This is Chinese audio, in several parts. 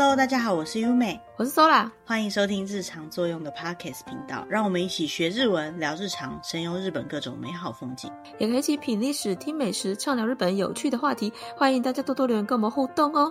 Hello，大家好，我是优美，我是 Sola，欢迎收听日常作用的 Podcast 频道，让我们一起学日文，聊日常，神游日本各种美好风景，也可以一起品历史、听美食，畅聊日本有趣的话题。欢迎大家多多留言跟我们互动哦。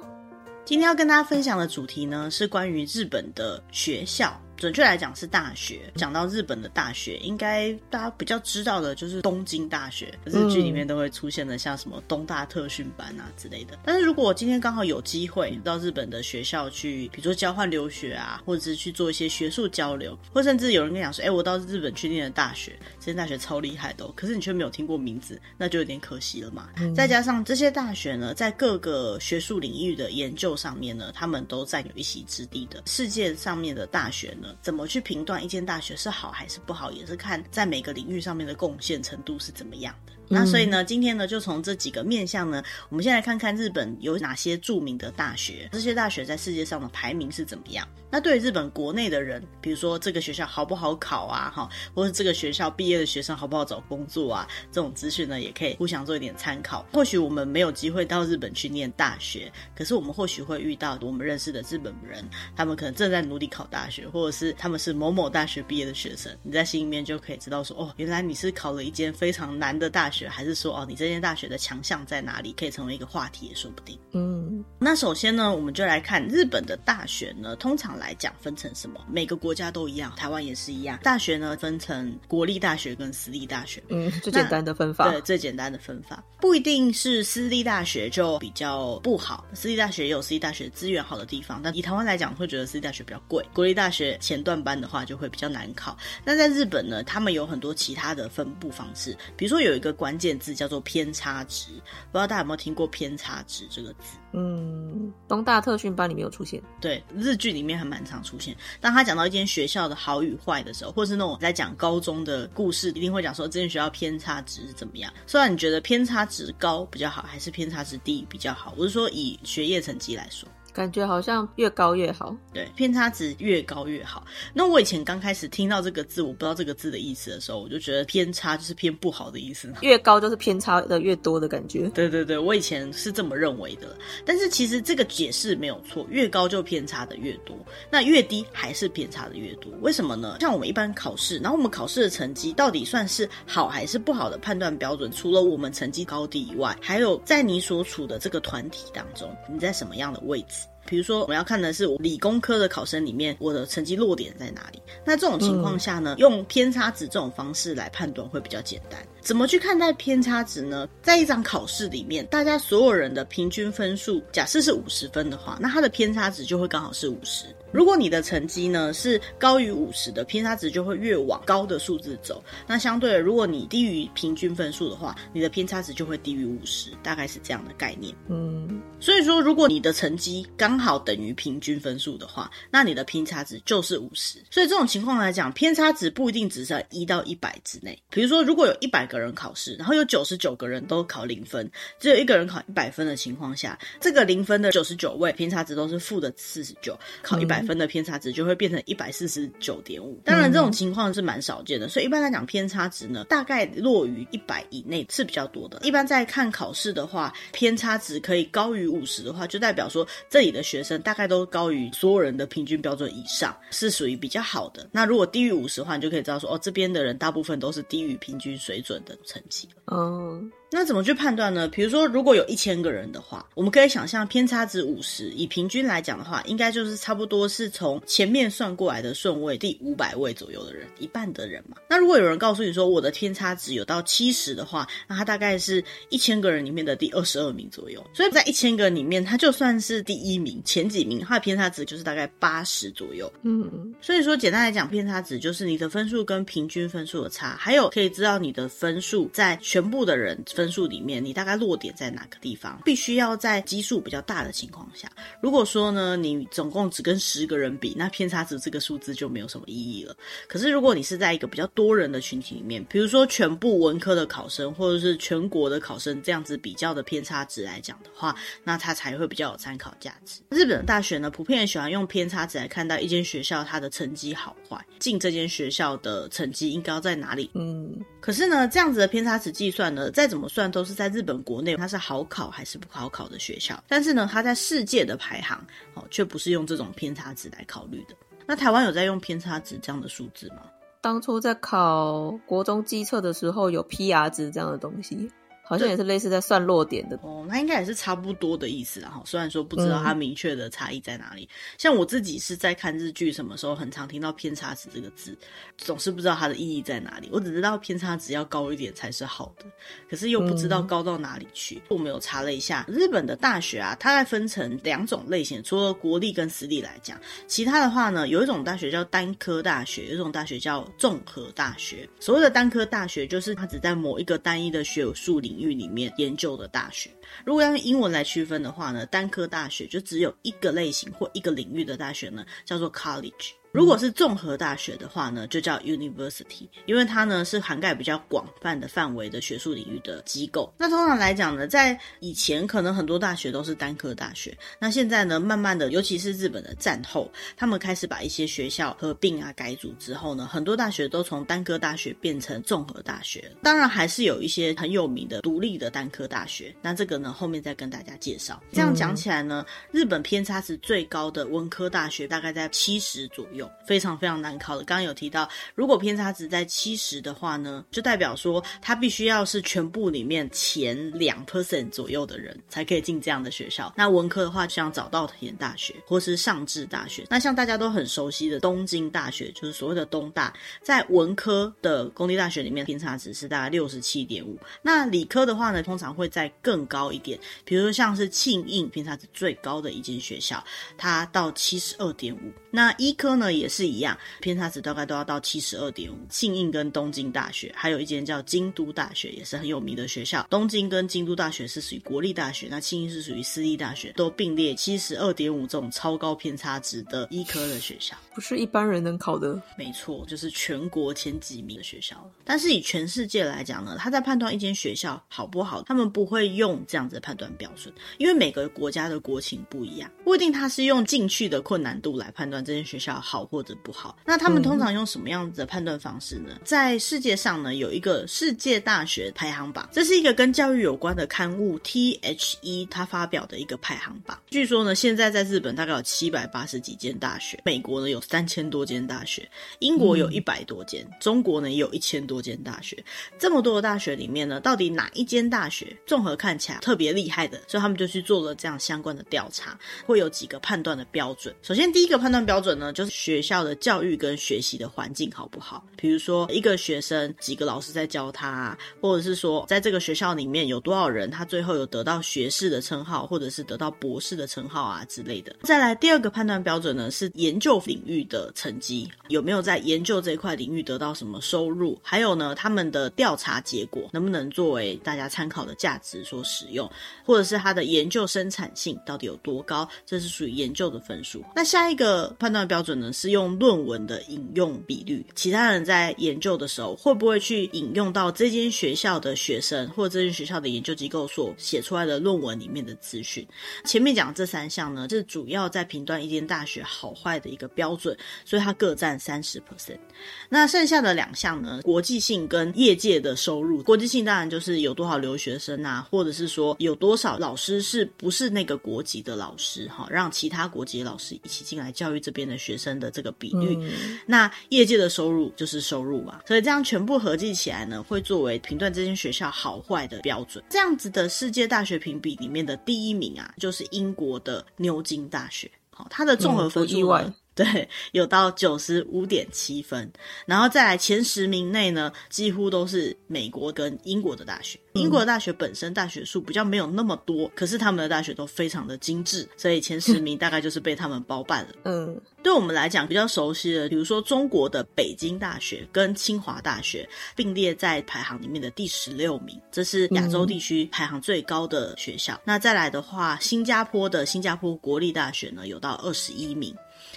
今天要跟大家分享的主题呢，是关于日本的学校。准确来讲是大学。讲到日本的大学，应该大家比较知道的就是东京大学，日剧里面都会出现的，像什么东大特训班啊之类的。但是如果我今天刚好有机会到日本的学校去，比如说交换留学啊，或者是去做一些学术交流，或甚至有人跟你讲说，哎，我到日本去念的大学，这间大学超厉害的哦，可是你却没有听过名字，那就有点可惜了嘛。嗯。再加上这些大学呢，在各个学术领域的研究上面呢，他们都占有一席之地的。世界上面的大学呢，怎么去评断一间大学是好还是不好，也是看在每个领域上面的贡献程度是怎么样的。那所以呢，今天呢，就从这几个面向呢，我们先来看看日本有哪些著名的大学，这些大学在世界上的排名是怎么样。那对于日本国内的人，比如说这个学校好不好考啊，哈，或者这个学校毕业的学生好不好找工作啊，这种资讯呢，也可以互相做一点参考。或许我们没有机会到日本去念大学，可是我们或许会遇到我们认识的日本人，他们可能正在努力考大学，或者是他们是某某大学毕业的学生，你在心里面就可以知道说，哦，原来你是考了一间非常难的大学。还是说哦，你这间大学的强项在哪里？可以成为一个话题也说不定。嗯，那首先呢，我们就来看日本的大学呢，通常来讲分成什么？每个国家都一样，台湾也是一样。大学呢分成国立大学跟私立大学。嗯，最简单的分法。对，最简单的分法，不一定是私立大学就比较不好。私立大学也有私立大学资源好的地方，但以台湾来讲，会觉得私立大学比较贵。国立大学前段班的话就会比较难考。那在日本呢，他们有很多其他的分布方式，比如说有一个关。关键字叫做偏差值，不知道大家有没有听过偏差值这个字？嗯，东大特训班里面有出现，对，日剧里面还蛮常出现。当他讲到一间学校的好与坏的时候，或是那种在讲高中的故事，一定会讲说这间学校偏差值是怎么样。虽然你觉得偏差值高比较好，还是偏差值低比较好？我是说以学业成绩来说。感觉好像越高越好，对，偏差值越高越好。那我以前刚开始听到这个字，我不知道这个字的意思的时候，我就觉得偏差就是偏不好的意思，越高就是偏差的越多的感觉。对对对，我以前是这么认为的。但是其实这个解释没有错，越高就偏差的越多，那越低还是偏差的越多。为什么呢？像我们一般考试，然后我们考试的成绩到底算是好还是不好的判断标准，除了我们成绩高低以外，还有在你所处的这个团体当中，你在什么样的位置？比如说，我们要看的是我理工科的考生里面，我的成绩落点在哪里？那这种情况下呢，用偏差值这种方式来判断会比较简单。怎么去看待偏差值呢？在一场考试里面，大家所有人的平均分数，假设是五十分的话，那它的偏差值就会刚好是五十。如果你的成绩呢是高于五十的，偏差值就会越往高的数字走。那相对的，如果你低于平均分数的话，你的偏差值就会低于五十，大概是这样的概念。嗯，所以说，如果你的成绩刚好等于平均分数的话，那你的偏差值就是五十。所以这种情况来讲，偏差值不一定只在一到一百之内。比如说，如果有一百个人考试，然后有九十九个人都考零分，只有一个人考一百分的情况下，这个零分的九十九位偏差值都是负的四十九，考一百。分的偏差值就会变成一百四十九点五，当然这种情况是蛮少见的，所以一般来讲偏差值呢，大概落于一百以内是比较多的。一般在看考试的话，偏差值可以高于五十的话，就代表说这里的学生大概都高于所有人的平均标准以上，是属于比较好的。那如果低于五十的话，你就可以知道说，哦，这边的人大部分都是低于平均水准的成绩。嗯。那怎么去判断呢？比如说，如果有一千个人的话，我们可以想象偏差值五十，以平均来讲的话，应该就是差不多是从前面算过来的顺位第五百位左右的人，一半的人嘛。那如果有人告诉你说我的偏差值有到七十的话，那他大概是一千个人里面的第二十二名左右。所以在一千个人里面，他就算是第一名、前几名，他的偏差值就是大概八十左右。嗯，所以说简单来讲，偏差值就是你的分数跟平均分数的差，还有可以知道你的分数在全部的人。分数里面，你大概落点在哪个地方？必须要在基数比较大的情况下。如果说呢，你总共只跟十个人比，那偏差值这个数字就没有什么意义了。可是如果你是在一个比较多人的群体里面，比如说全部文科的考生，或者是全国的考生这样子比较的偏差值来讲的话，那它才会比较有参考价值。日本的大学呢，普遍喜欢用偏差值来看待一间学校它的成绩好坏，进这间学校的成绩应该要在哪里？嗯，可是呢，这样子的偏差值计算呢，再怎么算都是在日本国内它是好考还是不好考的学校。但是呢，它在世界的排行哦，却不是用这种偏差值来考虑的。那台湾有在用偏差值这样的数字吗？当初在考国中机测的时候，有 PR 值这样的东西。好像也是类似在算落点的哦，那应该也是差不多的意思啦。哈，虽然说不知道它明确的差异在哪里。嗯、像我自己是在看日剧，什么时候很常听到偏差值这个字，总是不知道它的意义在哪里。我只知道偏差值要高一点才是好的，可是又不知道高到哪里去。嗯、我们有查了一下，日本的大学啊，它在分成两种类型，除了国立跟私立来讲，其他的话呢，有一种大学叫单科大学，有一种大学叫综合大学。所谓的单科大学，就是它只在某一个单一的学术领域里面研究的大学，如果要用英文来区分的话呢，单科大学就只有一个类型或一个领域的大学呢，叫做 college。如果是综合大学的话呢，就叫 university，因为它呢是涵盖比较广泛的范围的学术领域的机构。那通常来讲呢，在以前可能很多大学都是单科大学，那现在呢，慢慢的，尤其是日本的战后，他们开始把一些学校合并啊、改组之后呢，很多大学都从单科大学变成综合大学。当然，还是有一些很有名的独立的单科大学。那这个呢，后面再跟大家介绍。这样讲起来呢，日本偏差值最高的文科大学大概在七十左右。非常非常难考的。刚刚有提到，如果偏差值在七十的话呢，就代表说他必须要是全部里面前两 percent 左右的人才可以进这样的学校。那文科的话，就像早稻田大学或是上智大学。那像大家都很熟悉的东京大学，就是所谓的东大，在文科的公立大学里面，偏差值是大概六十七点五。那理科的话呢，通常会再更高一点，比如说像是庆应偏差值最高的一间学校，它到七十二点五。那医科呢，也是一样，偏差值大概都要到七十二点五。庆应跟东京大学，还有一间叫京都大学，也是很有名的学校。东京跟京都大学是属于国立大学，那庆应是属于私立大学，都并列七十二点五这种超高偏差值的医科的学校，不是一般人能考的。没错，就是全国前几名的学校。但是以全世界来讲呢，他在判断一间学校好不好，他们不会用这样子的判断标准，因为每个国家的国情不一样，不一定他是用进去的困难度来判断。这间学校好或者不好，那他们通常用什么样子的判断方式呢？嗯、在世界上呢，有一个世界大学排行榜，这是一个跟教育有关的刊物 THE 它发表的一个排行榜。据说呢，现在在日本大概有七百八十几间大学，美国呢有三千多间大学，英国有一百多间，嗯、中国呢也有一千多间大学。这么多的大学里面呢，到底哪一间大学综合看起来特别厉害的？所以他们就去做了这样相关的调查，会有几个判断的标准。首先，第一个判断。标准呢，就是学校的教育跟学习的环境好不好？比如说，一个学生几个老师在教他，或者是说，在这个学校里面有多少人，他最后有得到学士的称号，或者是得到博士的称号啊之类的。再来，第二个判断标准呢，是研究领域的成绩，有没有在研究这一块领域得到什么收入？还有呢，他们的调查结果能不能作为大家参考的价值所使用？或者是他的研究生产性到底有多高？这是属于研究的分数。那下一个。判断标准呢，是用论文的引用比率，其他人在研究的时候会不会去引用到这间学校的学生或者这间学校的研究机构所写出来的论文里面的资讯？前面讲这三项呢，是主要在评断一间大学好坏的一个标准，所以它各占三十 percent。那剩下的两项呢，国际性跟业界的收入。国际性当然就是有多少留学生啊，或者是说有多少老师是不是那个国籍的老师哈，让其他国籍的老师一起进来教育这边的学生的这个比率，嗯、那业界的收入就是收入嘛，所以这样全部合计起来呢，会作为评断这间学校好坏的标准。这样子的世界大学评比里面的第一名啊，就是英国的牛津大学，好，它的综合分数、嗯、意外。对，有到九十五点七分，然后再来前十名内呢，几乎都是美国跟英国的大学。英国的大学本身大学数比较没有那么多，可是他们的大学都非常的精致，所以前十名大概就是被他们包办了。嗯，对我们来讲比较熟悉的，比如说中国的北京大学跟清华大学并列在排行里面的第十六名，这是亚洲地区排行最高的学校。嗯、那再来的话，新加坡的新加坡国立大学呢，有到二十一名。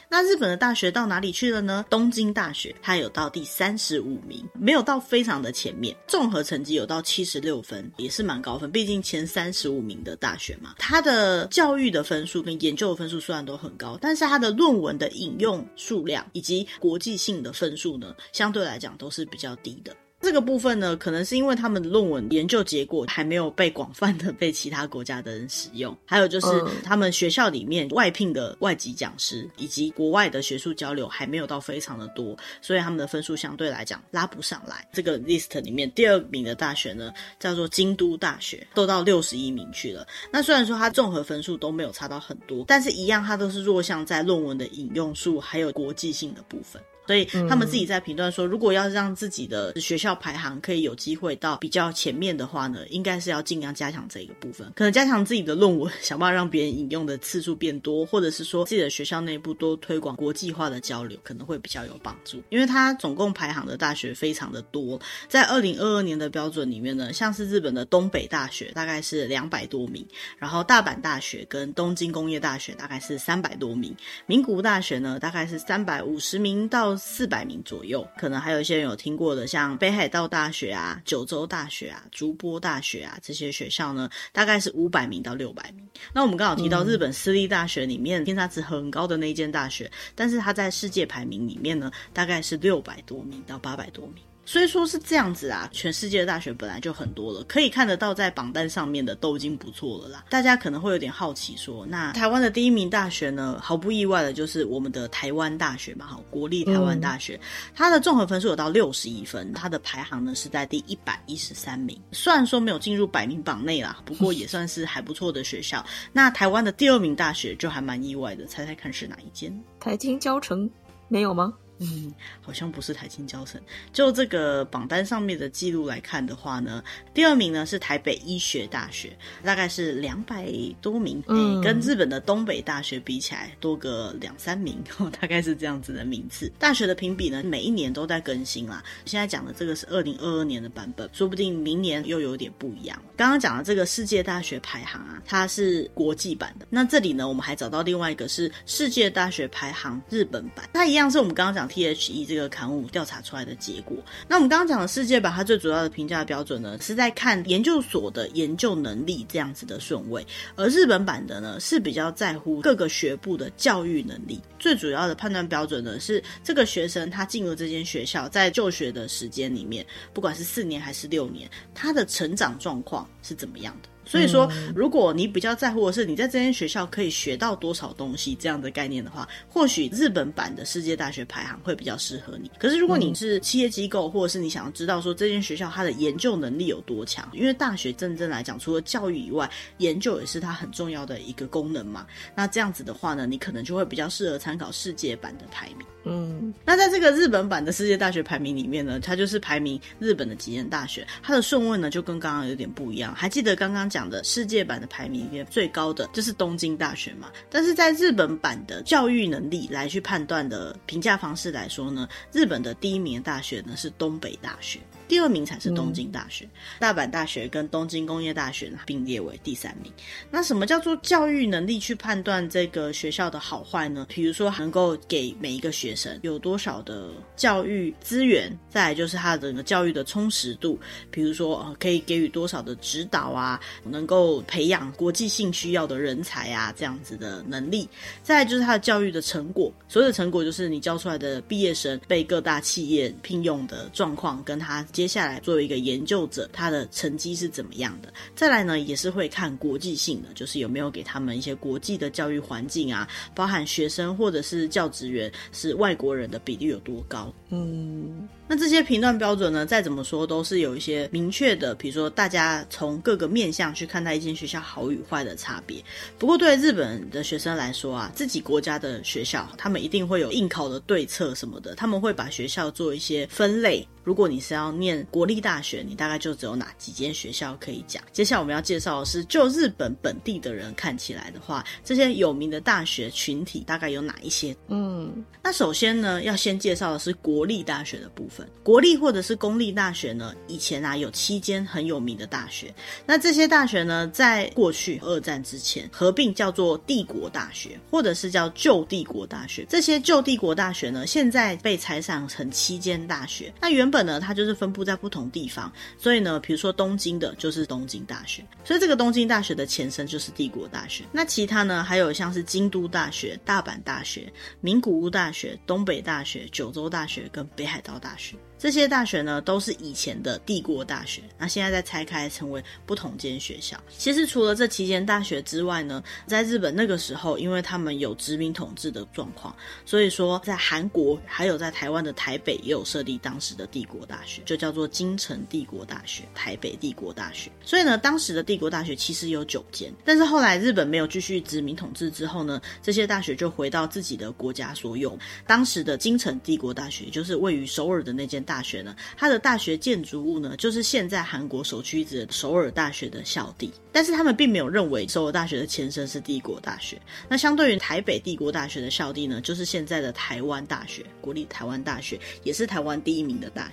那日本的大学到哪里去了呢？东京大学它有到第三十五名，没有到非常的前面。综合成绩有到七十六分，也是蛮高分。毕竟前三十五名的大学嘛，它的教育的分数跟研究的分数虽然都很高，但是它的论文的引用数量以及国际性的分数呢，相对来讲都是比较低的。这这个部分呢，可能是因为他们的论文研究结果还没有被广泛的被其他国家的人使用，还有就是他们学校里面外聘的外籍讲师以及国外的学术交流还没有到非常的多，所以他们的分数相对来讲拉不上来。这个 list 里面第二名的大学呢，叫做京都大学，都到六十一名去了。那虽然说它综合分数都没有差到很多，但是一样它都是弱项在论文的引用数还有国际性的部分。所以他们自己在评断说，如果要让自己的学校排行可以有机会到比较前面的话呢，应该是要尽量加强这一个部分，可能加强自己的论文，想办法让别人引用的次数变多，或者是说自己的学校内部多推广国际化的交流，可能会比较有帮助。因为它总共排行的大学非常的多，在二零二二年的标准里面呢，像是日本的东北大学大概是两百多名，然后大阪大学跟东京工业大学大概是三百多名，名古屋大学呢大概是三百五十名到。四百名左右，可能还有一些人有听过的，像北海道大学啊、九州大学啊、筑波大学啊这些学校呢，大概是五百名到六百名。那我们刚好提到日本私立大学里面偏差值很高的那一间大学，但是它在世界排名里面呢，大概是六百多名到八百多名。所以说是这样子啊，全世界的大学本来就很多了，可以看得到在榜单上面的都已经不错了啦。大家可能会有点好奇说，那台湾的第一名大学呢，毫不意外的就是我们的台湾大学嘛，好，国立台湾大学，嗯、它的综合分数有到六十一分，它的排行呢是在第一百一十三名。虽然说没有进入百名榜内啦，不过也算是还不错的学校。那台湾的第二名大学就还蛮意外的，猜猜看是哪一间？台清交城没有吗？嗯，好像不是台青交成。就这个榜单上面的记录来看的话呢，第二名呢是台北医学大学，大概是两百多名，哎、嗯，跟日本的东北大学比起来多个两三名，大概是这样子的名次。大学的评比呢，每一年都在更新啦。现在讲的这个是二零二二年的版本，说不定明年又有点不一样。刚刚讲的这个世界大学排行啊，它是国际版的。那这里呢，我们还找到另外一个是世界大学排行日本版，它一样是我们刚刚讲。THE 这个刊物调查出来的结果，那我们刚刚讲的世界版，它最主要的评价标准呢，是在看研究所的研究能力这样子的顺位，而日本版的呢，是比较在乎各个学部的教育能力，最主要的判断标准呢，是这个学生他进入这间学校，在就学的时间里面，不管是四年还是六年，他的成长状况是怎么样的。所以说，如果你比较在乎的是你在这间学校可以学到多少东西这样的概念的话，或许日本版的世界大学排行会比较适合你。可是如果你是企业机构，或者是你想要知道说这间学校它的研究能力有多强，因为大学真正来讲，除了教育以外，研究也是它很重要的一个功能嘛。那这样子的话呢，你可能就会比较适合参考世界版的排名。嗯，那在这个日本版的世界大学排名里面呢，它就是排名日本的几间大学，它的顺位呢就跟刚刚有点不一样。还记得刚刚讲的世界版的排名里面最高的就是东京大学嘛？但是在日本版的教育能力来去判断的评价方式来说呢，日本的第一名的大学呢是东北大学。第二名才是东京大学，嗯、大阪大学跟东京工业大学呢并列为第三名。那什么叫做教育能力去判断这个学校的好坏呢？比如说能够给每一个学生有多少的教育资源，再来就是他的整个教育的充实度，比如说呃可以给予多少的指导啊，能够培养国际性需要的人才啊这样子的能力，再来就是他的教育的成果，所有的成果就是你教出来的毕业生被各大企业聘用的状况跟他。接下来作为一个研究者，他的成绩是怎么样的？再来呢，也是会看国际性的，就是有没有给他们一些国际的教育环境啊，包含学生或者是教职员是外国人的比例有多高。嗯。那这些评断标准呢，再怎么说都是有一些明确的，比如说大家从各个面向去看待一间学校好与坏的差别。不过对日本的学生来说啊，自己国家的学校，他们一定会有应考的对策什么的，他们会把学校做一些分类。如果你是要念国立大学，你大概就只有哪几间学校可以讲。接下来我们要介绍的是，就日本本地的人看起来的话，这些有名的大学群体大概有哪一些？嗯，那首先呢，要先介绍的是国立大学的部分。国立或者是公立大学呢，以前啊有七间很有名的大学。那这些大学呢，在过去二战之前合并叫做帝国大学，或者是叫旧帝国大学。这些旧帝国大学呢，现在被拆散成七间大学。那原本呢，它就是分布在不同地方。所以呢，比如说东京的，就是东京大学。所以这个东京大学的前身就是帝国大学。那其他呢，还有像是京都大学、大阪大学、名古屋大学、东北大学、九州大学跟北海道大学。这些大学呢都是以前的帝国大学，那现在再拆开成为不同间学校。其实除了这七间大学之外呢，在日本那个时候，因为他们有殖民统治的状况，所以说在韩国还有在台湾的台北也有设立当时的帝国大学，就叫做京城帝国大学、台北帝国大学。所以呢，当时的帝国大学其实有九间，但是后来日本没有继续殖民统治之后呢，这些大学就回到自己的国家所有。当时的京城帝国大学，就是位于首尔的那间大学呢，它的大学建筑物呢，就是现在韩国首屈一指的首尔大学的校地。但是他们并没有认为首尔大学的前身是帝国大学。那相对于台北帝国大学的校地呢，就是现在的台湾大学，国立台湾大学，也是台湾第一名的大。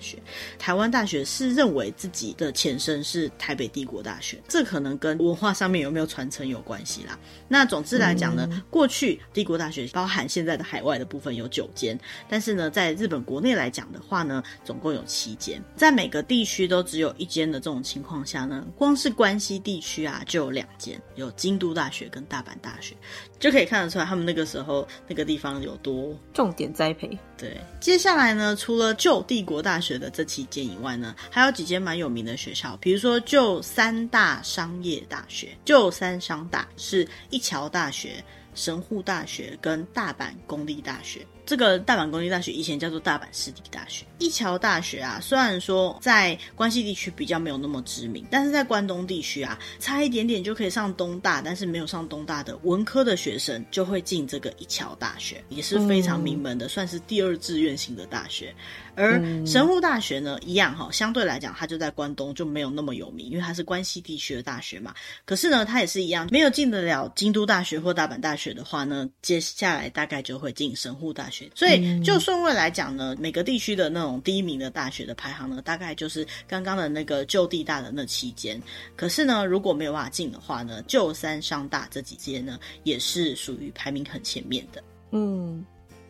台湾大学是认为自己的前身是台北帝国大学，这可能跟文化上面有没有传承有关系啦。那总之来讲呢，嗯、过去帝国大学包含现在的海外的部分有九间，但是呢，在日本国内来讲的话呢，总共有七间。在每个地区都只有一间的这种情况下呢，光是关西地区啊，就有两间，有京都大学跟大阪大学，就可以看得出来他们那个时候那个地方有多重点栽培。对，接下来呢，除了旧帝国大学的这七间以外呢，还有几间蛮有名的学校，比如说旧三大商业大学，旧三商大是一桥大学、神户大学跟大阪公立大学。这个大阪公立大学以前叫做大阪市立大学。一桥大学啊，虽然说在关西地区比较没有那么知名，但是在关东地区啊，差一点点就可以上东大，但是没有上东大的文科的学生就会进这个一桥大学，也是非常名门的，嗯、算是第二志愿型的大学。而神户大学呢，一样哈，相对来讲，它就在关东就没有那么有名，因为它是关西地区的大学嘛。可是呢，它也是一样，没有进得了京都大学或大阪大学的话呢，接下来大概就会进神户大学。所以，就顺位来讲呢，每个地区的那种第一名的大学的排行呢，大概就是刚刚的那个旧地大的那期间。可是呢，如果没有办法进的话呢，旧三商大这几间呢，也是属于排名很前面的。嗯，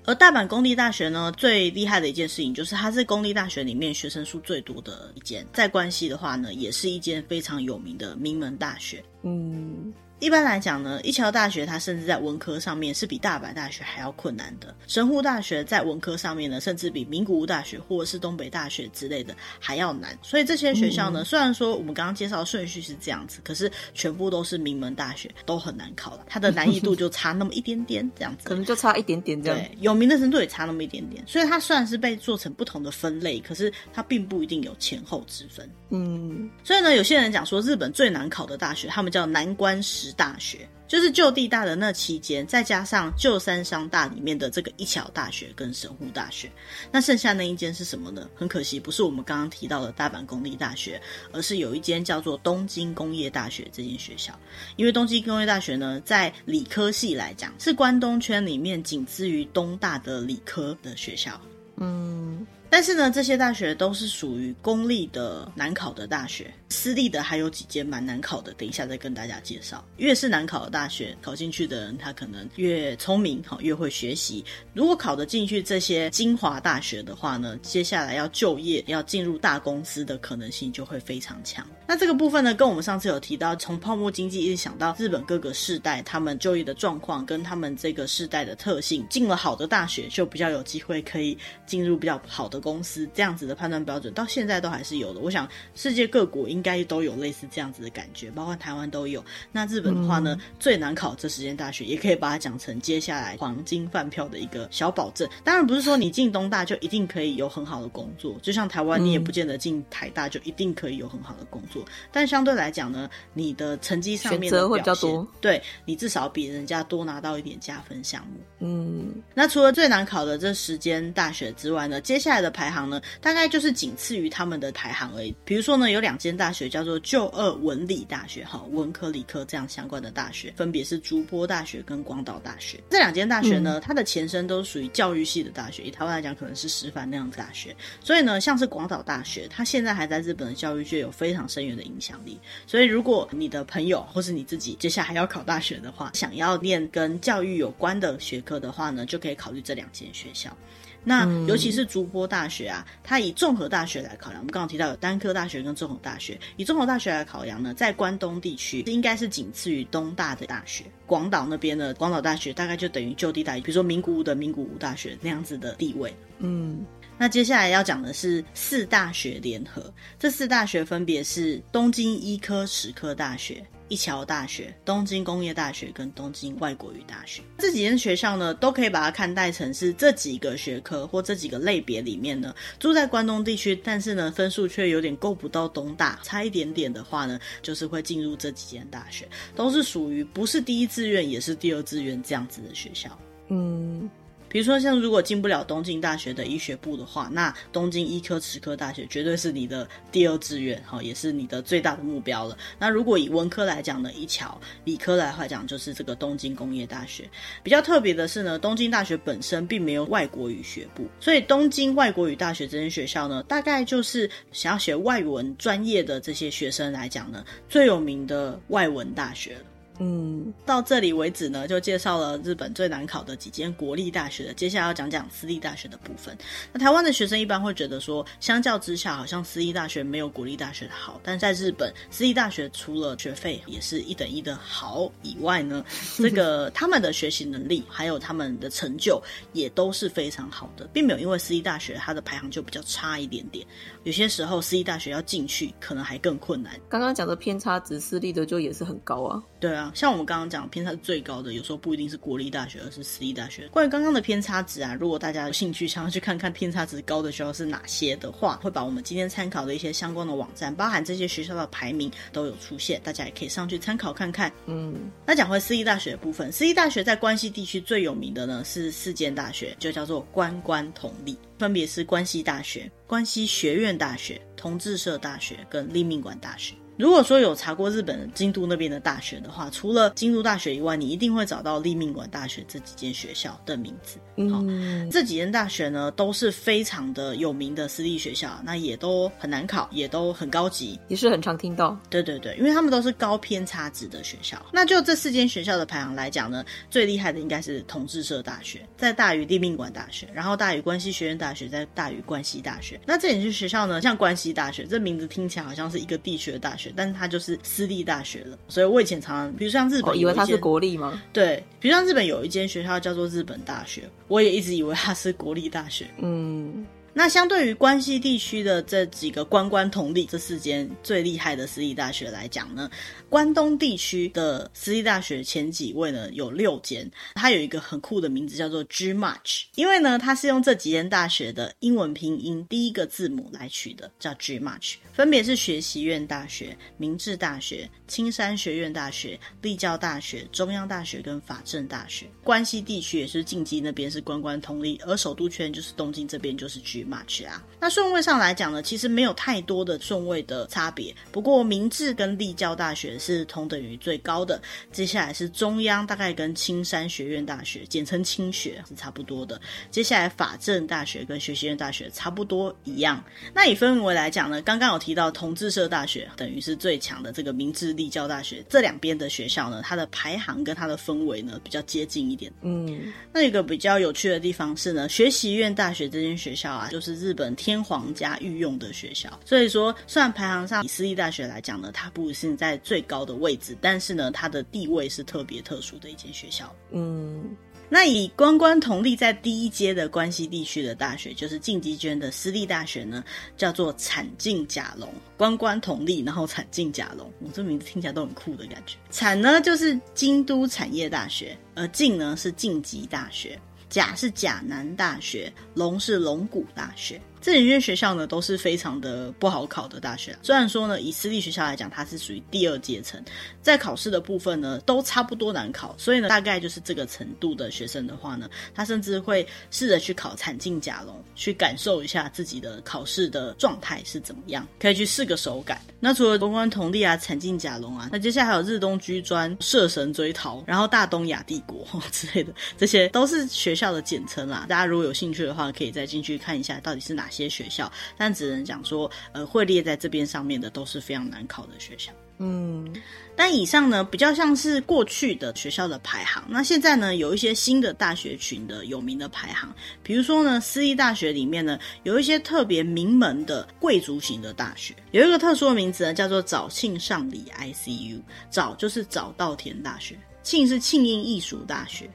而大阪公立大学呢，最厉害的一件事情就是它是公立大学里面学生数最多的一间，在关西的话呢，也是一间非常有名的名门大学。嗯。一般来讲呢，一桥大学它甚至在文科上面是比大阪大学还要困难的。神户大学在文科上面呢，甚至比名古屋大学或者是东北大学之类的还要难。所以这些学校呢，嗯、虽然说我们刚刚介绍的顺序是这样子，可是全部都是名门大学，都很难考的。它的难易度就差那么一点点，这样子，可能就差一点点这样。对，有名的程度也差那么一点点。所以它虽然是被做成不同的分类，可是它并不一定有前后之分。嗯，所以呢，有些人讲说日本最难考的大学，他们叫难关十大学。就是旧地大的那期间，再加上旧三商大里面的这个一桥大学跟神户大学，那剩下那一间是什么呢？很可惜，不是我们刚刚提到的大阪公立大学，而是有一间叫做东京工业大学这间学校。因为东京工业大学呢，在理科系来讲，是关东圈里面仅次于东大的理科的学校。嗯。但是呢，这些大学都是属于公立的难考的大学，私立的还有几间蛮难考的，等一下再跟大家介绍。越是难考的大学，考进去的人他可能越聪明，好，越会学习。如果考得进去这些精华大学的话呢，接下来要就业、要进入大公司的可能性就会非常强。那这个部分呢，跟我们上次有提到，从泡沫经济一直想到日本各个世代他们就业的状况，跟他们这个世代的特性，进了好的大学就比较有机会可以进入比较好的公司这样子的判断标准，到现在都还是有的。我想世界各国应该都有类似这样子的感觉，包括台湾都有。那日本的话呢，嗯、最难考这十间大学，也可以把它讲成接下来黄金饭票的一个小保证。当然不是说你进东大就一定可以有很好的工作，就像台湾你也不见得进台大就一定可以有很好的工作。嗯、但相对来讲呢，你的成绩上面的选择会比较多，对你至少比人家多拿到一点加分项目。嗯，那除了最难考的这时间大学之外呢，接下来的排行呢。大概就是仅次于他们的排行而已。比如说呢，有两间大学叫做旧二文理大学，哈，文科、理科这样相关的大学，分别是筑波大学跟广岛大学。这两间大学呢，它的前身都属于教育系的大学，以台湾来讲，可能是师范那样的大学。所以呢，像是广岛大学，它现在还在日本的教育界有非常深远的影响力。所以，如果你的朋友或是你自己接下来还要考大学的话，想要念跟教育有关的学科的话呢，就可以考虑这两间学校。那尤其是竹波大学啊，它以综合大学来考量。我们刚刚提到有单科大学跟综合大学，以综合大学来考量呢，在关东地区应该是仅次于东大的大学。广岛那边的广岛大学大概就等于就地大学，比如说名古屋的名古屋大学那样子的地位。嗯。那接下来要讲的是四大学联合，这四大学分别是东京医科齿科大学、一桥大学、东京工业大学跟东京外国语大学。这几间学校呢，都可以把它看待成是这几个学科或这几个类别里面呢，住在关东地区，但是呢分数却有点够不到东大，差一点点的话呢，就是会进入这几间大学，都是属于不是第一志愿也是第二志愿这样子的学校。嗯。比如说，像如果进不了东京大学的医学部的话，那东京医科齿科大学绝对是你的第二志愿，哈，也是你的最大的目标了。那如果以文科来讲呢，一桥；理科来话讲，就是这个东京工业大学。比较特别的是呢，东京大学本身并没有外国语学部，所以东京外国语大学这间学校呢，大概就是想要学外文专业的这些学生来讲呢，最有名的外文大学。嗯，到这里为止呢，就介绍了日本最难考的几间国立大学了。接下来要讲讲私立大学的部分。那台湾的学生一般会觉得说，相较之下，好像私立大学没有国立大学的好。但在日本，私立大学除了学费也是一等一的好以外呢，这个他们的学习能力还有他们的成就也都是非常好的，并没有因为私立大学它的排行就比较差一点点。有些时候私立大学要进去，可能还更困难。刚刚讲的偏差值，私立的就也是很高啊。对啊。像我们刚刚讲偏差最高的，有时候不一定是国立大学，而是私立大学。关于刚刚的偏差值啊，如果大家有兴趣想要去看看偏差值高的学校是哪些的话，会把我们今天参考的一些相关的网站，包含这些学校的排名都有出现，大家也可以上去参考看看。嗯，那讲回私立大学的部分，私立大学在关西地区最有名的呢是四间大学，就叫做关关同立，分别是关西大学、关西学院大学、同志社大学跟立命馆大学。如果说有查过日本京都那边的大学的话，除了京都大学以外，你一定会找到立命馆大学这几间学校的名字。好，嗯，这几间大学呢都是非常的有名的私立学校，那也都很难考，也都很高级，也是很常听到。对对对，因为他们都是高偏差值的学校。那就这四间学校的排行来讲呢，最厉害的应该是同志社大学，在大于立命馆大学，然后大于关西学院大学，在大于关西大学。那这几间学校呢，像关西大学，这名字听起来好像是一个地区的大学。但是它就是私立大学了，所以我以前常常，比如像日本，以为它是国立吗？对，比如像日本有一间学校叫做日本大学，我也一直以为它是国立大学。嗯。那相对于关西地区的这几个关关同立这四间最厉害的私立大学来讲呢，关东地区的私立大学前几位呢有六间，它有一个很酷的名字叫做 GMACH，因为呢它是用这几间大学的英文拼音第一个字母来取的，叫 GMACH，分别是学习院大学、明治大学、青山学院大学、立教大学、中央大学跟法政大学。关西地区也是近畿那边是关关同立，而首都圈就是东京这边就是 G。Match 啊，那顺位上来讲呢，其实没有太多的顺位的差别。不过明治跟立教大学是同等于最高的，接下来是中央，大概跟青山学院大学，简称青学是差不多的。接下来法政大学跟学习院大学差不多一样。那以分为来讲呢，刚刚有提到同志社大学等于是最强的这个明治立教大学，这两边的学校呢，它的排行跟它的氛围呢比较接近一点。嗯，那一个比较有趣的地方是呢，学习院大学这间学校啊。就是日本天皇家御用的学校，所以说，虽然排行上以私立大学来讲呢，它不是在最高的位置，但是呢，它的地位是特别特殊的一间学校。嗯，那以关关同立在第一阶的关西地区的大学，就是晋级圈的私立大学呢，叫做产进甲龙。关关同立，然后产进甲龙，我这名字听起来都很酷的感觉。产呢就是京都产业大学，而进呢是晋级大学。甲是甲南大学，龙是龙谷大学。这几间学校呢都是非常的不好考的大学，虽然说呢以私立学校来讲，它是属于第二阶层，在考试的部分呢都差不多难考，所以呢大概就是这个程度的学生的话呢，他甚至会试着去考产竞甲龙，去感受一下自己的考试的状态是怎么样，可以去试个手感。那除了关关同立啊、产竞甲龙啊，那接下来还有日东居专、社神追逃，然后大东亚帝国之类的，这些都是学校的简称啦。大家如果有兴趣的话，可以再进去看一下到底是哪些学校，但只能讲说，呃，会列在这边上面的都是非常难考的学校。嗯，但以上呢，比较像是过去的学校的排行。那现在呢，有一些新的大学群的有名的排行，比如说呢，私立大学里面呢，有一些特别名门的贵族型的大学，有一个特殊的名字呢，叫做早庆上理 ICU。早就是早稻田大学，庆是庆应艺术大学，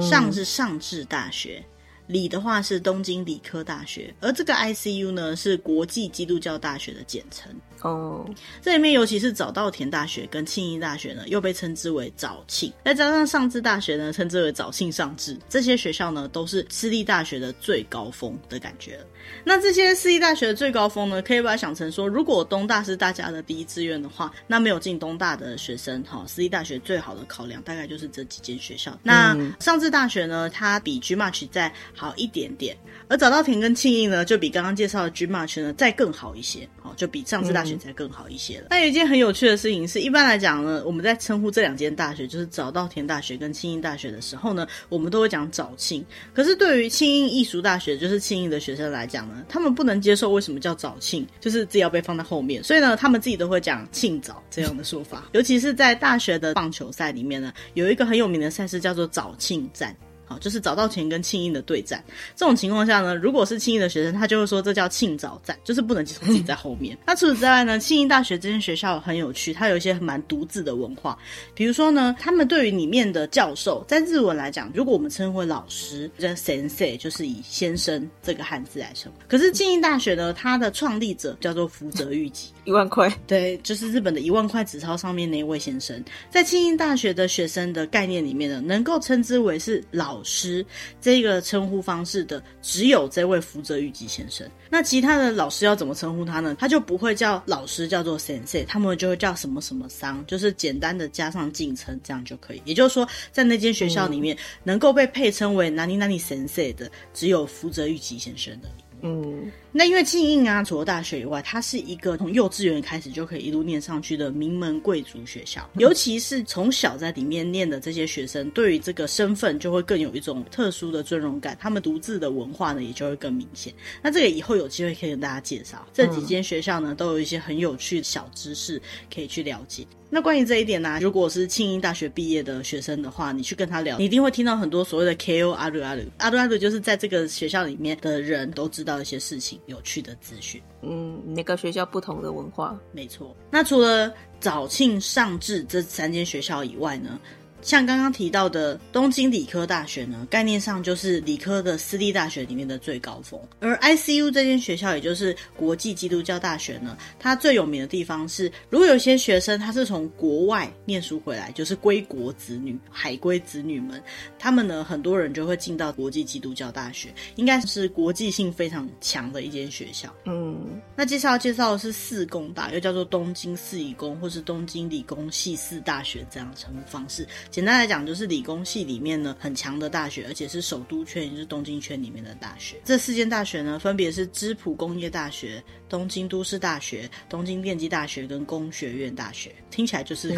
上是上智大学。嗯理的话是东京理科大学，而这个 ICU 呢是国际基督教大学的简称。哦，这里面尤其是早稻田大学跟庆应大学呢，又被称之为早庆，再加上上智大学呢，称之为早庆上智。这些学校呢，都是私立大学的最高峰的感觉了。那这些私立大学的最高峰呢，可以把它想成说，如果东大是大家的第一志愿的话，那没有进东大的学生，哈，私立大学最好的考量大概就是这几间学校。那上智大学呢，它比 GMAT 在好一点点，而早稻田跟庆应呢，就比刚刚介绍的 GMAT 呢再更好一些，好，就比上智大学才更好一些了。那有一件很有趣的事情是，一般来讲呢，我们在称呼这两间大学，就是早稻田大学跟庆应大学的时候呢，我们都会讲早庆。可是对于庆应艺术大学，就是庆应的学生来讲呢，他们不能接受为什么叫早庆，就是自己要被放在后面，所以呢，他们自己都会讲庆早这样的说法。尤其是在大学的棒球赛里面呢，有一个很有名的赛事叫做早庆战。好，就是早稻田跟庆应的对战。这种情况下呢，如果是庆应的学生，他就会说这叫庆早战，就是不能接受自己在后面。那除此之外呢，庆应大学这间学校很有趣，它有一些蛮独自的文化。比如说呢，他们对于里面的教授，在日文来讲，如果我们称为老师，叫 sensei，就是以先生这个汉字来称。可是庆应大学呢，它的创立者叫做福泽谕吉，一万块，对，就是日本的一万块纸钞上面那一位先生，在庆应大学的学生的概念里面呢，能够称之为是老。老师这个称呼方式的只有这位福泽谕吉先生。那其他的老师要怎么称呼他呢？他就不会叫老师，叫做 sensei，，他们就会叫什么什么桑，就是简单的加上敬称，这样就可以。也就是说，在那间学校里面，能够被配称为哪里哪里先生的，只有福泽谕吉先生而已。嗯，那因为庆应啊，除了大学以外，它是一个从幼稚园开始就可以一路念上去的名门贵族学校。尤其是从小在里面念的这些学生，对于这个身份就会更有一种特殊的尊荣感。他们独自的文化呢，也就会更明显。那这个以后有机会可以跟大家介绍。这几间学校呢，都有一些很有趣的小知识可以去了解。那关于这一点呢、啊，如果是庆应大学毕业的学生的话，你去跟他聊，你一定会听到很多所谓的 KO 阿鲁阿鲁阿鲁阿鲁，就是在这个学校里面的人都知道一些事情，有趣的资讯。嗯，每个学校不同的文化，没错。那除了早庆、上智这三间学校以外呢？像刚刚提到的东京理科大学呢，概念上就是理科的私立大学里面的最高峰。而 ICU 这间学校，也就是国际基督教大学呢，它最有名的地方是，如果有些学生他是从国外念书回来，就是归国子女、海归子女们，他们呢，很多人就会进到国际基督教大学，应该是国际性非常强的一间学校。嗯，那接下来介绍的是四工大，又叫做东京四理工或是东京理工系四大学这样的称呼方式。简单来讲，就是理工系里面呢很强的大学，而且是首都圈，也就是东京圈里面的大学。这四间大学呢，分别是芝浦工业大学、东京都市大学、东京电机大学跟工学院大学。听起来就是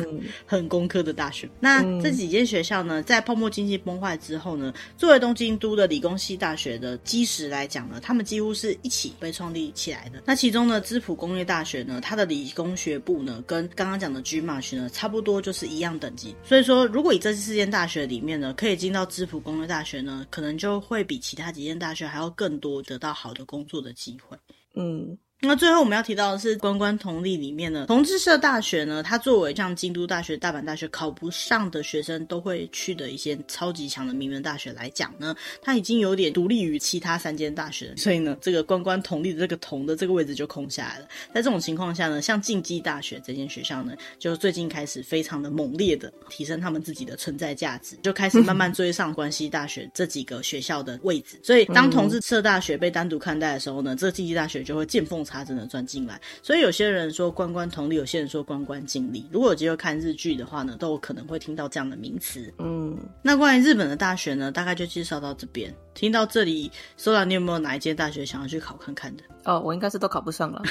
很，工科的大学。那这几间学校呢，在泡沫经济崩坏之后呢，作为东京都的理工系大学的基石来讲呢，他们几乎是一起被创立起来的。那其中呢，芝浦工业大学呢，它的理工学部呢，跟刚刚讲的 GMAT 呢，差不多就是一样等级。所以说，如果以这四间大学里面呢，可以进到芝浦工业大学呢，可能就会比其他几间大学还要更多得到好的工作的机会。嗯。那最后我们要提到的是关关同立里面呢，同志社大学呢，它作为像京都大学、大阪大学考不上的学生都会去的一些超级强的名门大学来讲呢，它已经有点独立于其他三间大学，所以呢，这个关关同立的这个同的这个位置就空下来了。在这种情况下呢，像近畿大学这间学校呢，就最近开始非常的猛烈的提升他们自己的存在价值，就开始慢慢追上关西大学这几个学校的位置。所以当同志社大学被单独看待的时候呢，这个近畿大学就会见缝。插针的钻进来，所以有些人说关关同理，有些人说关关尽力。如果有机会看日剧的话呢，都有可能会听到这样的名词。嗯，那关于日本的大学呢，大概就介绍到这边。听到这里，Sola，你有没有哪一间大学想要去考看看的？哦，我应该是都考不上了，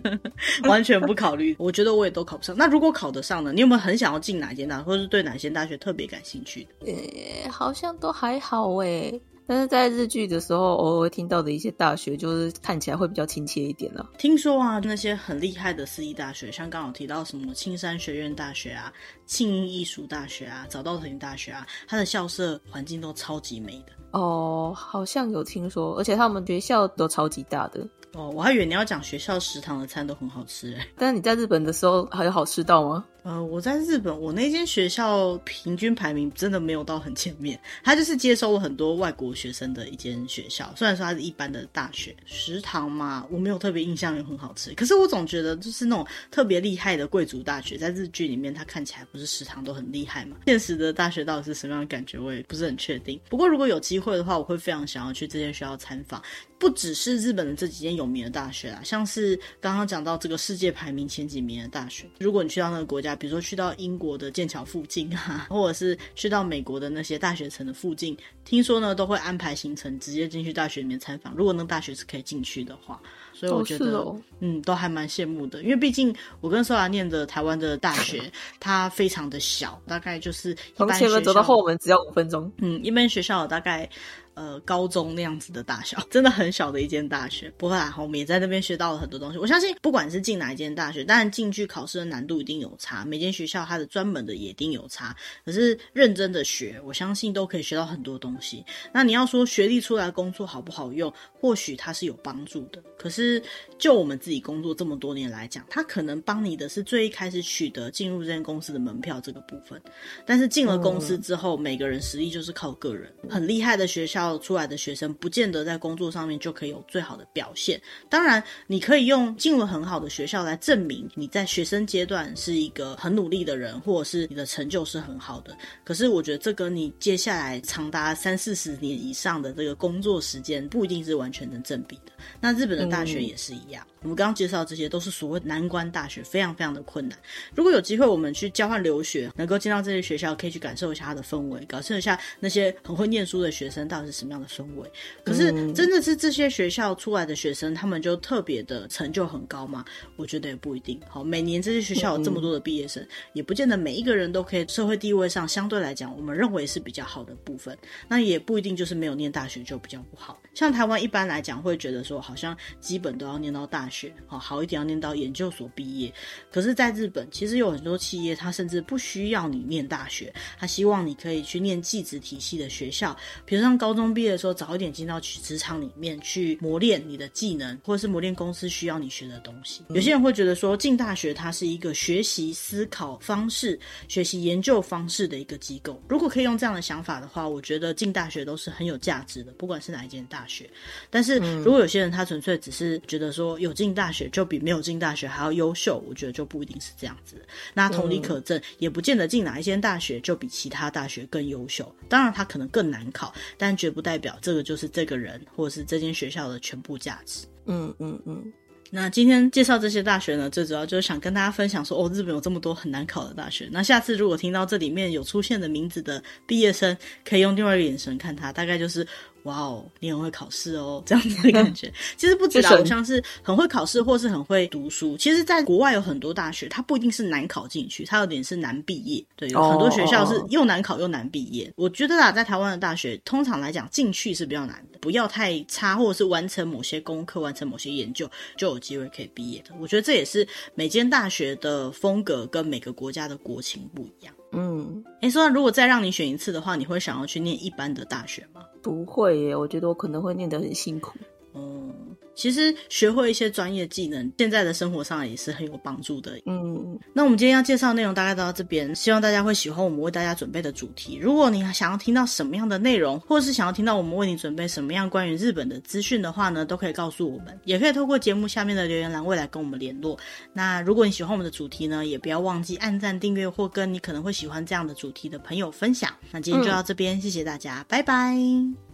完全不考虑。我觉得我也都考不上。那如果考得上呢？你有没有很想要进哪间大学，或者是对哪间大学特别感兴趣的？呃，好像都还好诶。但是在日剧的时候，偶尔会听到的一些大学，就是看起来会比较亲切一点了。听说啊，那些很厉害的私立大学，像刚刚有提到什么青山学院大学啊、庆应艺术大学啊、早稻田大学啊，它的校舍环境都超级美的。哦，好像有听说，而且他们学校都超级大的。哦，我还以为你要讲学校食堂的餐都很好吃诶。但是你在日本的时候还有好吃到吗？呃，我在日本，我那间学校平均排名真的没有到很前面，它就是接收了很多外国学生的一间学校。虽然说它是一般的大学，食堂嘛，我没有特别印象有很好吃。可是我总觉得就是那种特别厉害的贵族大学，在日剧里面它看起来不是食堂都很厉害嘛？现实的大学到底是什么样的感觉，我也不是很确定。不过如果有机会的话，我会非常想要去这间学校参访。不只是日本的这几间有名的大学啊，像是刚刚讲到这个世界排名前几名的大学，如果你去到那个国家，比如说去到英国的剑桥附近啊，或者是去到美国的那些大学城的附近，听说呢都会安排行程直接进去大学里面参访。如果那个大学是可以进去的话，所以我觉得，哦哦、嗯，都还蛮羡慕的。因为毕竟我跟苏拉念的台湾的大学，它非常的小，大概就是一般学校，从前门走到后门只要五分钟。嗯，一般学校大概。呃，高中那样子的大小，真的很小的一间大学。不过啊，我们也在那边学到了很多东西。我相信，不管是进哪一间大学，当然进去考试的难度一定有差，每间学校它的专门的也一定有差。可是认真的学，我相信都可以学到很多东西。那你要说学历出来工作好不好用，或许它是有帮助的。可是就我们自己工作这么多年来讲，它可能帮你的是最一开始取得进入这间公司的门票这个部分。但是进了公司之后，每个人实力就是靠个人。很厉害的学校。出来的学生不见得在工作上面就可以有最好的表现。当然，你可以用进入很好的学校来证明你在学生阶段是一个很努力的人，或者是你的成就是很好的。可是，我觉得这跟你接下来长达三四十年以上的这个工作时间不一定是完全能正比的。那日本的大学也是一样。嗯我们刚刚介绍的这些都是所谓难关大学，非常非常的困难。如果有机会，我们去交换留学，能够进到这些学校，可以去感受一下它的氛围，感受一下那些很会念书的学生到底是什么样的氛围。可是，真的是这些学校出来的学生，他们就特别的成就很高吗？我觉得也不一定。好，每年这些学校有这么多的毕业生，也不见得每一个人都可以社会地位上相对来讲，我们认为是比较好的部分。那也不一定就是没有念大学就比较不好。像台湾一般来讲，会觉得说好像基本都要念到大学，好好一点要念到研究所毕业。可是，在日本，其实有很多企业，它甚至不需要你念大学，它希望你可以去念技职体系的学校，比如像高中毕业的时候，早一点进到去职场里面去磨练你的技能，或者是磨练公司需要你学的东西。有些人会觉得说，进大学它是一个学习思考方式、学习研究方式的一个机构。如果可以用这样的想法的话，我觉得进大学都是很有价值的，不管是哪一间大学。学，但是如果有些人他纯粹只是觉得说有进大学就比没有进大学还要优秀，我觉得就不一定是这样子。那同理可证，也不见得进哪一间大学就比其他大学更优秀。当然，他可能更难考，但绝不代表这个就是这个人或者是这间学校的全部价值。嗯嗯嗯。那今天介绍这些大学呢，最主要就是想跟大家分享说，哦，日本有这么多很难考的大学。那下次如果听到这里面有出现的名字的毕业生，可以用另外一个眼神看他，大概就是。哇哦，你很会考试哦，这样子的感觉。其实不止啦，我像是很会考试，或是很会读书。其实，在国外有很多大学，它不一定是难考进去，它有点是难毕业。对，有很多学校是又难考又难毕业。我觉得啦，在台湾的大学，通常来讲进去是比较难的，不要太差，或者是完成某些功课、完成某些研究，就有机会可以毕业的。我觉得这也是每间大学的风格跟每个国家的国情不一样。嗯，哎，说如果再让你选一次的话，你会想要去念一般的大学吗？不会耶，我觉得我可能会念得很辛苦。嗯。其实学会一些专业技能，现在的生活上也是很有帮助的。嗯，那我们今天要介绍的内容大概到这边，希望大家会喜欢我们为大家准备的主题。如果你想要听到什么样的内容，或者是想要听到我们为你准备什么样关于日本的资讯的话呢，都可以告诉我们，也可以透过节目下面的留言栏未来跟我们联络。那如果你喜欢我们的主题呢，也不要忘记按赞、订阅或跟你可能会喜欢这样的主题的朋友分享。那今天就到这边，嗯、谢谢大家，拜拜，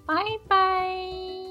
拜拜。